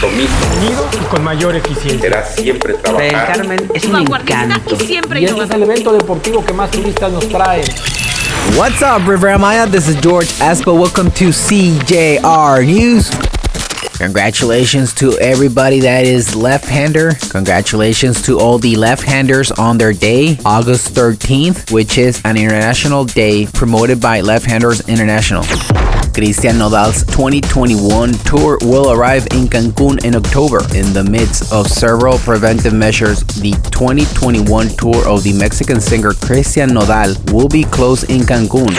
compromiso unido y con mayor eficiencia. será siempre Playa del Carmen es un encanto. y siempre Y este es el evento deportivo que más turistas nos trae. What's up, Riviera Maya? This is George Espo. Welcome to CJR News. Congratulations to everybody that is left-hander. Congratulations to all the left-handers on their day, August 13th, which is an international day promoted by Left-Handers International. Cristian Nodal's 2021 tour will arrive in Cancun in October. In the midst of several preventive measures, the 2021 tour of the Mexican singer Cristian Nodal will be closed in Cancun.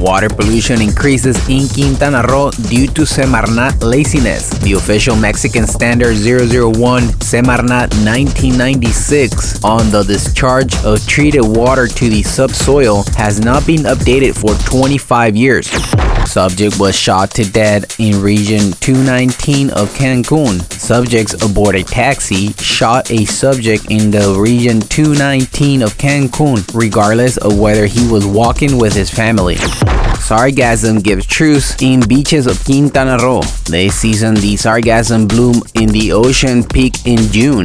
Water pollution increases in Quintana Roo due to Semarnat laziness. The official Mexican standard 001 Semarnat 1996 on the discharge of treated water to the subsoil has not been updated for 25 years. Subject was shot to death in region 219 of Cancun. Subjects aboard a taxi shot a subject in the region 219 of Cancun, regardless of whether he was walking with his family. Sargassum gives truce in beaches of Quintana Roo. This season, the sargassum bloom in the ocean peak in June.